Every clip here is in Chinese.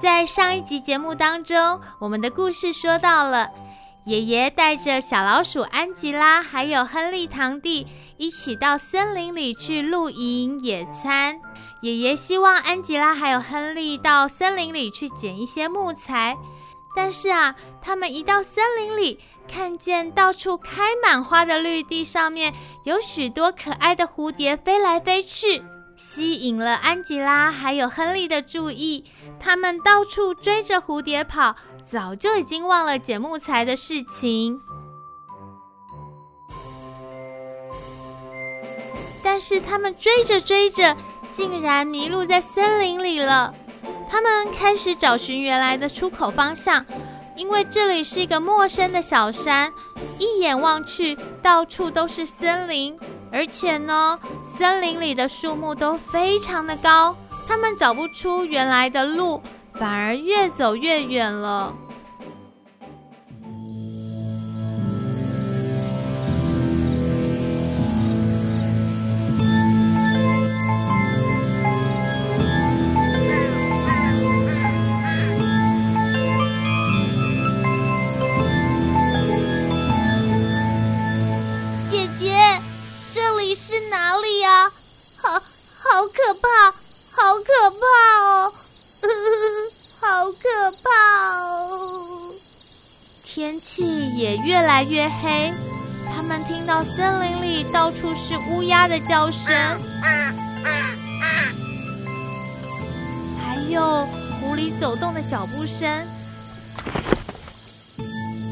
在上一集节目当中，我们的故事说到了，爷爷带着小老鼠安吉拉还有亨利堂弟一起到森林里去露营野餐。爷爷希望安吉拉还有亨利到森林里去捡一些木材，但是啊，他们一到森林里，看见到处开满花的绿地上面有许多可爱的蝴蝶飞来飞去。吸引了安吉拉还有亨利的注意，他们到处追着蝴蝶跑，早就已经忘了捡木材的事情。但是他们追着追着，竟然迷路在森林里了。他们开始找寻原来的出口方向，因为这里是一个陌生的小山，一眼望去，到处都是森林。而且呢，森林里的树木都非常的高，他们找不出原来的路，反而越走越远了。好可怕，好可怕哦！好可怕哦！天气也越来越黑，他们听到森林里到处是乌鸦的叫声，还有狐狸走动的脚步声。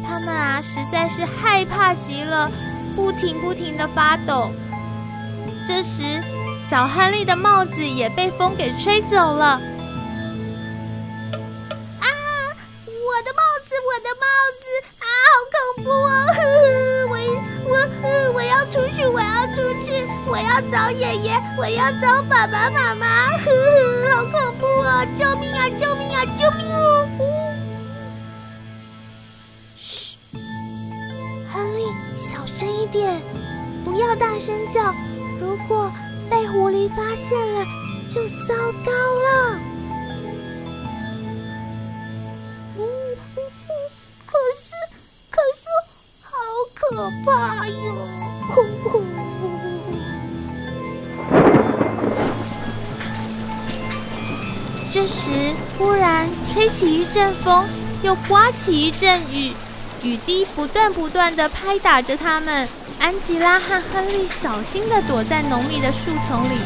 他们啊，实在是害怕极了，不停不停的发抖。这时。小亨利的帽子也被风给吹走了！啊！我的帽子，我的帽子！啊，好恐怖哦！呵呵，我我我要出去，我要出去，我要找爷爷，我要找爸爸妈妈！呵呵，好恐怖哦！救命啊！救命啊！救命哦！嘘，亨利，小声一点，不要大声叫。如果被狐狸发现了，就糟糕了。呜呜呜！可是，可是，好可怕哟！呼呼！这时，忽然吹起一阵风，又刮起一阵雨，雨滴不断不断的拍打着他们。安吉拉和亨利小心的躲在浓密的树丛里。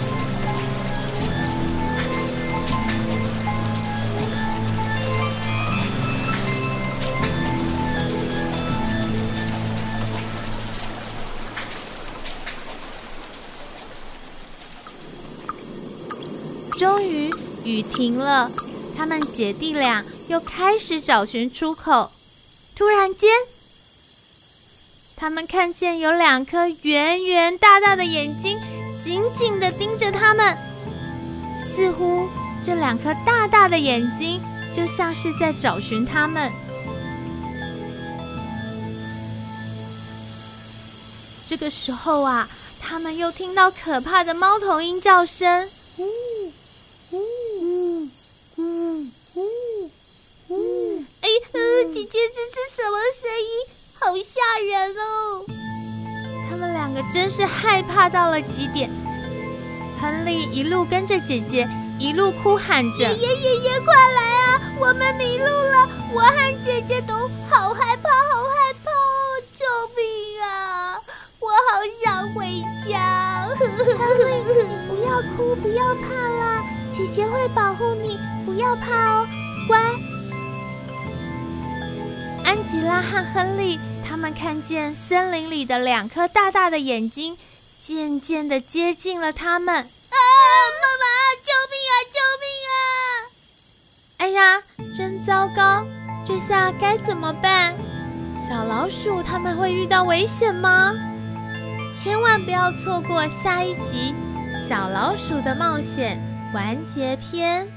终于雨停了，他们姐弟俩又开始找寻出口。突然间。他们看见有两颗圆圆大大的眼睛，紧紧的盯着他们，似乎这两颗大大的眼睛就像是在找寻他们。这个时候啊，他们又听到可怕的猫头鹰叫声，呜真是害怕到了极点。亨利一路跟着姐姐，一路哭喊着：“爷爷，爷爷，快来啊！我们迷路了，我和姐姐都好害怕，好害怕！救命啊！我好想回家。”亨利，不要哭，不要怕啦，姐姐会保护你，不要怕哦，乖。安吉拉和亨利。他们看见森林里的两颗大大的眼睛，渐渐的接近了他们。啊，妈妈，救命啊！救命啊！哎呀，真糟糕！这下该怎么办？小老鼠他们会遇到危险吗？千万不要错过下一集《小老鼠的冒险》完结篇。